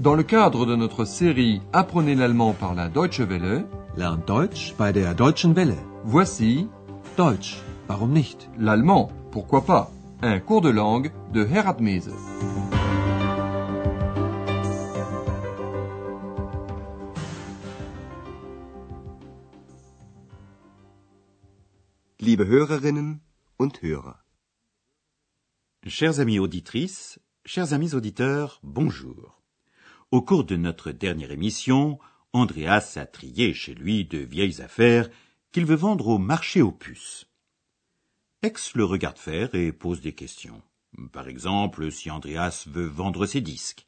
Dans le cadre de notre série Apprenez l'allemand par la Deutsche Welle, Lernt Deutsch bei der Deutschen Welle. voici Deutsch, warum nicht? l'allemand, pourquoi pas, un cours de langue de Herat Mese. Liebe Hörerinnen und Hörer, Chers amis auditrices, chers amis auditeurs, bonjour. Au cours de notre dernière émission, Andreas a trié chez lui de vieilles affaires qu'il veut vendre au marché aux puces. Ex le regarde faire et pose des questions. Par exemple, si Andreas veut vendre ses disques.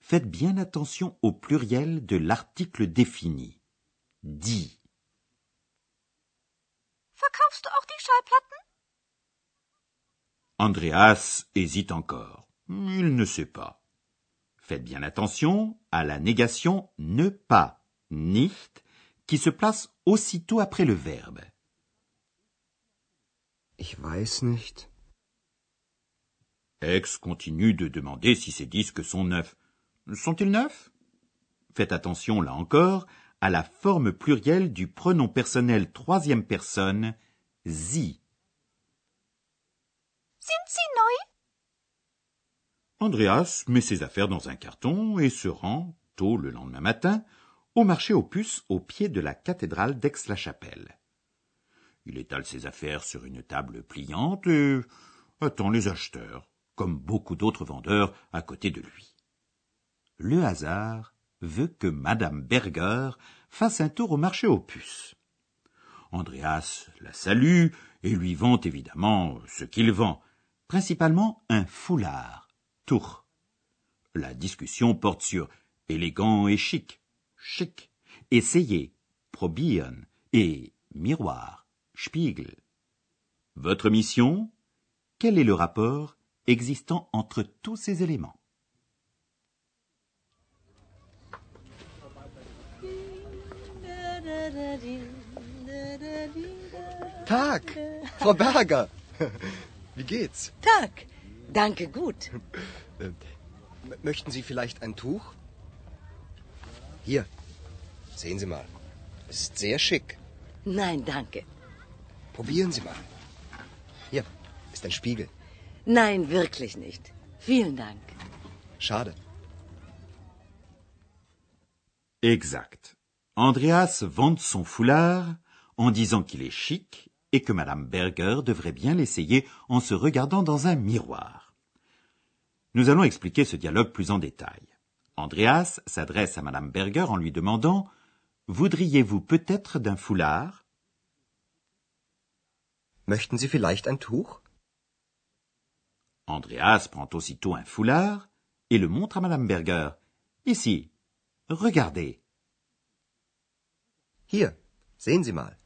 Faites bien attention au pluriel de l'article défini. Dit. Verkaufst du auch die Schallplatten? Andreas hésite encore. Il ne sait pas. Faites bien attention à la négation ne pas, nicht, qui se place aussitôt après le verbe. ich weiß nicht. Ex continue de demander si ces disques sont neufs. Sont-ils neufs? Faites attention, là encore, à la forme plurielle du pronom personnel troisième personne, sie. Sind sie neu? Andreas met ses affaires dans un carton et se rend, tôt le lendemain matin, au marché aux puces au pied de la cathédrale d'Aix-la-Chapelle. Il étale ses affaires sur une table pliante et attend les acheteurs, comme beaucoup d'autres vendeurs à côté de lui. Le hasard veut que Madame Berger fasse un tour au marché aux puces. Andreas la salue et lui vend évidemment ce qu'il vend, principalement un foulard, tour. La discussion porte sur élégant et chic, chic, essayer, probieren et miroir, spiegel. Votre mission? Quel est le rapport existant entre tous ces éléments? Tag, Frau Berger. Wie geht's? Tag. Danke gut. M möchten Sie vielleicht ein Tuch? Hier, sehen Sie mal. Es ist sehr schick. Nein, danke. Probieren Sie mal. Hier ist ein Spiegel. Nein, wirklich nicht. Vielen Dank. Schade. Exact. Andreas vante son foulard en disant qu'il est chic et que Madame Berger devrait bien l'essayer en se regardant dans un miroir. Nous allons expliquer ce dialogue plus en détail. Andreas s'adresse à Madame Berger en lui demandant Voudriez-vous peut-être d'un foulard? Möchten Sie vielleicht ein Tuch? Andreas prend aussitôt un foulard et le montre à Madame Berger. Ici, regardez. Hier, sehen Sie mal.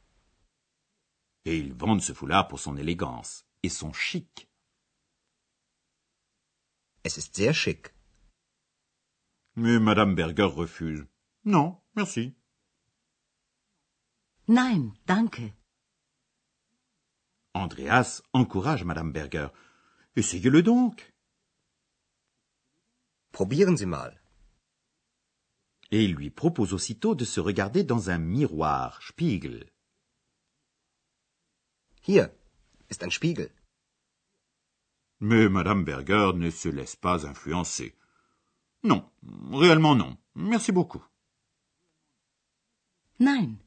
Et il vante ce foulard pour son élégance et son chic. Es ist sehr schick. Mais Madame Berger refuse. Non, merci. Nein, danke. Andreas encourage Madame Berger. Essayez-le donc. Probieren Sie mal. Et il lui propose aussitôt de se regarder dans un miroir, Spiegel. Hier ist ein Spiegel. Mais Madame Berger ne se laisse pas influencer. Non, réellement non. Merci beaucoup. Nein,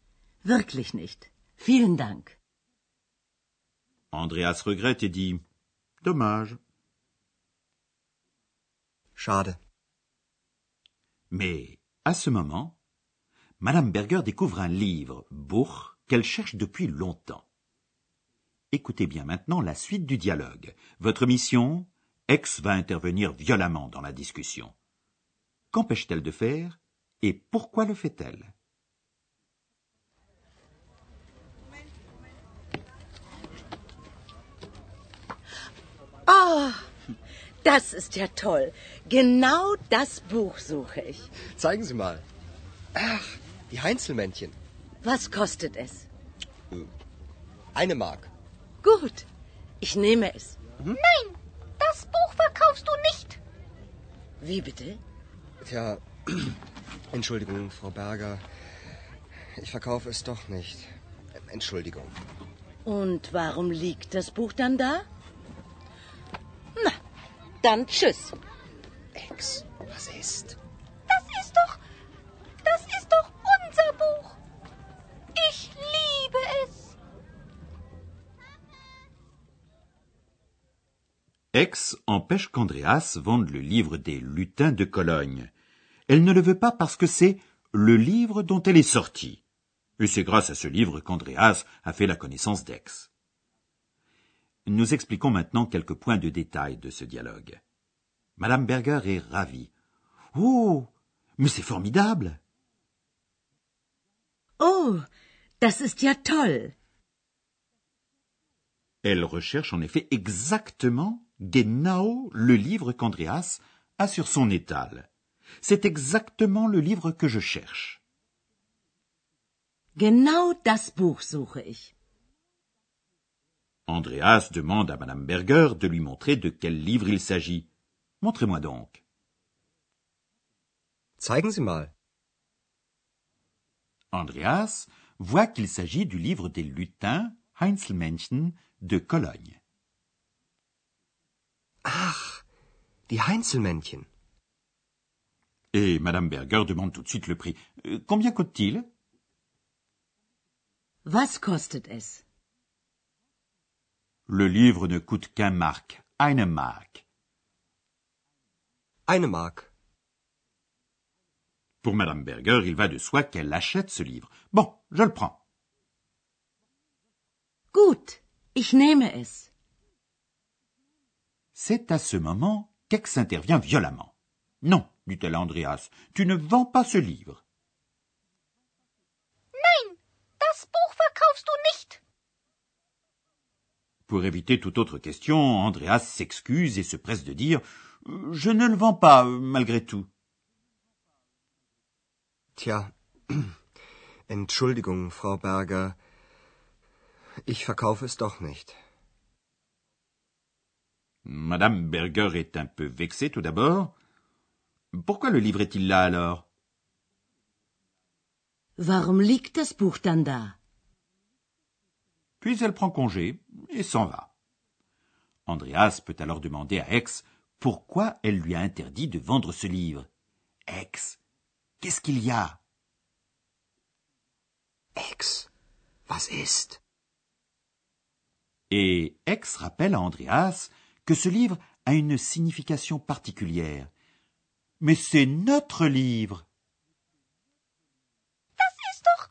wirklich nicht. Vielen Dank. Andreas regrette et dit Dommage. Schade. Mais à ce moment, Madame Berger découvre un livre, Buch, qu'elle cherche depuis longtemps. Écoutez bien maintenant la suite du dialogue. Votre mission? Ex va intervenir violemment dans la discussion. Qu'empêche-t-elle de faire? Et pourquoi le fait-elle? Oh, das ist ja toll. Genau das Buch suche ich. Zeigen Sie mal. Ach, die Heinzelmännchen. Was kostet es? Eine Mark. Gut, ich nehme es. Nein, das Buch verkaufst du nicht. Wie bitte? Tja, Entschuldigung, Frau Berger. Ich verkaufe es doch nicht. Entschuldigung. Und warum liegt das Buch dann da? Na, dann tschüss. Ex, was ist? Aix empêche qu'Andreas vende le livre des lutins de Cologne. Elle ne le veut pas parce que c'est le livre dont elle est sortie. Et c'est grâce à ce livre qu'Andreas a fait la connaissance d'Aix. Nous expliquons maintenant quelques points de détail de ce dialogue. Madame Berger est ravie. Oh, mais c'est formidable. Oh, das ist ja toll. Elle recherche en effet exactement, genau, le livre qu'Andreas a sur son étal. C'est exactement le livre que je cherche. Genau das Buch suche ich. Andreas demande à Madame Berger de lui montrer de quel livre il s'agit. Montrez-moi donc. Zeigen Sie mal. Andreas voit qu'il s'agit du livre des lutins Heinzelmännchen de Cologne. Ach, die Heinzelmännchen. Et Madame Berger demande tout de suite le prix. Euh, combien coûte-t-il? Was kostet es? Le livre ne coûte qu'un mark, eine mark. Eine Mark. Pour Madame Berger, il va de soi qu'elle achète ce livre. Bon, je le prends. Gut, ich nehme es. C'est à ce moment qu'Ex intervient violemment. Non, dit-elle à Andreas, tu ne vends pas ce livre. Nein, das Buch verkaufst du nicht. Pour éviter toute autre question, Andreas s'excuse et se presse de dire Je ne le vends pas, malgré tout. Tja, Entschuldigung, Frau Berger. Ich verkaufe es doch nicht. Madame Berger est un peu vexée tout d'abord. Pourquoi le livre est-il là alors? Warum liegt das Buch dann da? Puis elle prend congé et s'en va. Andreas peut alors demander à Aix pourquoi elle lui a interdit de vendre ce livre. Aix, qu'est-ce qu'il y a? Ex, was ist? Et Aix rappelle à Andreas que ce livre a une signification particulière. Mais c'est notre livre. Das ist doch.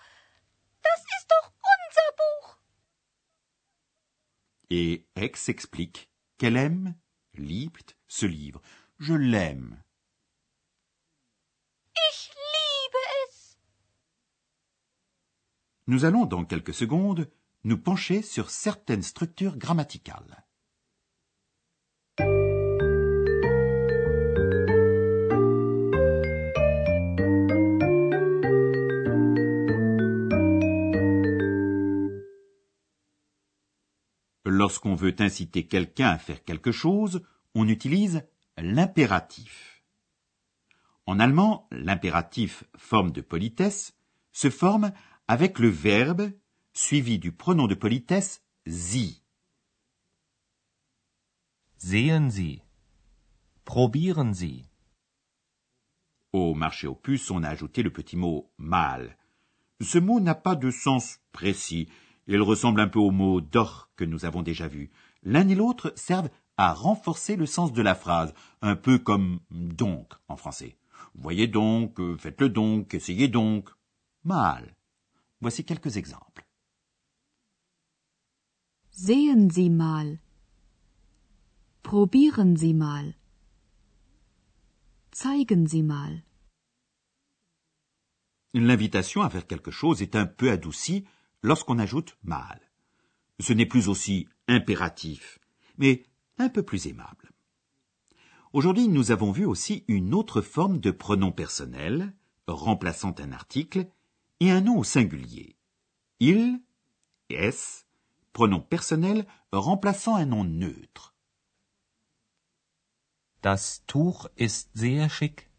Das ist doch unser Buch. Et Aix explique qu'elle aime, liebt, ce livre. Je l'aime. Ich liebe es. Nous allons dans quelques secondes nous pencher sur certaines structures grammaticales. Lorsqu'on veut inciter quelqu'un à faire quelque chose, on utilise l'impératif. En allemand, l'impératif, forme de politesse, se forme avec le verbe suivi du pronom de politesse sie. Sehen Sie. Probieren Sie. Au marché aux puces, on a ajouté le petit mot mal. Ce mot n'a pas de sens précis. Il ressemble un peu au mot doch que nous avons déjà vu. L'un et l'autre servent à renforcer le sens de la phrase, un peu comme donc en français. Voyez donc, faites-le donc, essayez donc. Mal. Voici quelques exemples. Sehen Sie mal. Probieren Sie mal. Zeigen Sie mal. L'invitation à faire quelque chose est un peu adoucie lorsqu'on ajoute mal. Ce n'est plus aussi impératif, mais un peu plus aimable. Aujourd'hui, nous avons vu aussi une autre forme de pronom personnel, remplaçant un article, et un nom au singulier. Il, es, pronom personnel remplaçant un nom neutre. Das Tuch ist sehr schick.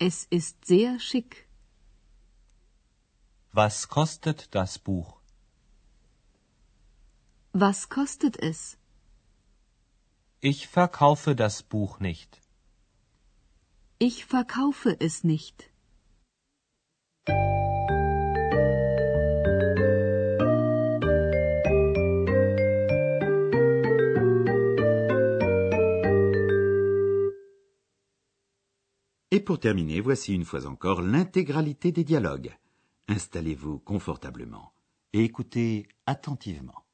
Es ist sehr schick. Was kostet das Buch? Was kostet es? Ich verkaufe das Buch nicht. Ich verkaufe es nicht. Et pour terminer, voici une fois encore l'intégralité des dialogues. Installez-vous confortablement et écoutez attentivement.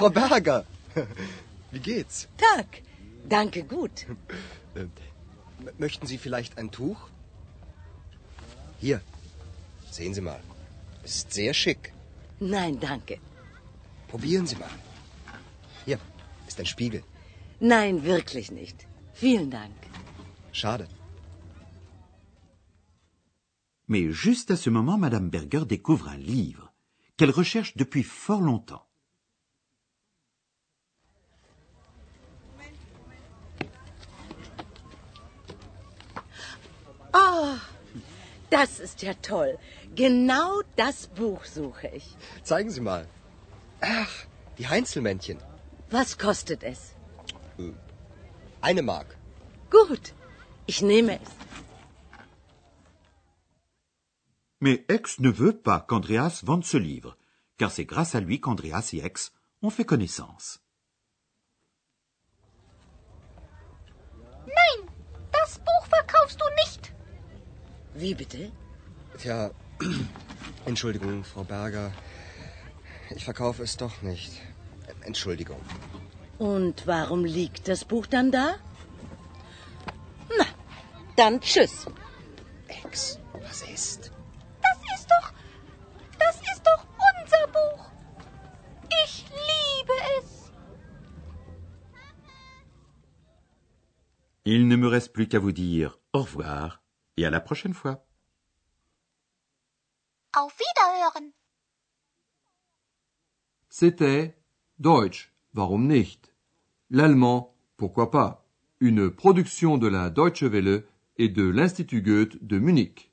Frau Berger. Wie geht's? Tag. Danke gut. Möchten Sie vielleicht ein Tuch? Hier, sehen Sie mal. Es ist sehr schick. Nein, danke. Probieren Sie mal. Hier ist ein Spiegel. Nein, wirklich nicht. Vielen Dank. Schade. Mais juste à ce moment, Madame Berger découvre un livre qu'elle recherche depuis fort longtemps. Oh, das ist ja toll. Genau das Buch suche ich. Zeigen Sie mal. Ach, die Heinzelmännchen. Was kostet es? Eine Mark. Gut, ich nehme es. Mais Ex ne veut pas qu'Andreas vende ce livre, car c'est grâce à lui qu'Andreas et Ex ont fait connaissance. Nein, das Buch verkaufst du nicht. Wie bitte? Tja, Entschuldigung, Frau Berger. Ich verkaufe es doch nicht. Entschuldigung. Und warum liegt das Buch dann da? Na, dann tschüss. Ex, was ist? Das ist doch. Das ist doch unser Buch. Ich liebe es. Il ne me reste plus qu'à vous dire au revoir et à la prochaine fois. Auf Wiederhören. C'était Deutsch, warum nicht? L'allemand, pourquoi pas? Une production de la Deutsche Welle et de l'Institut Goethe de Munich.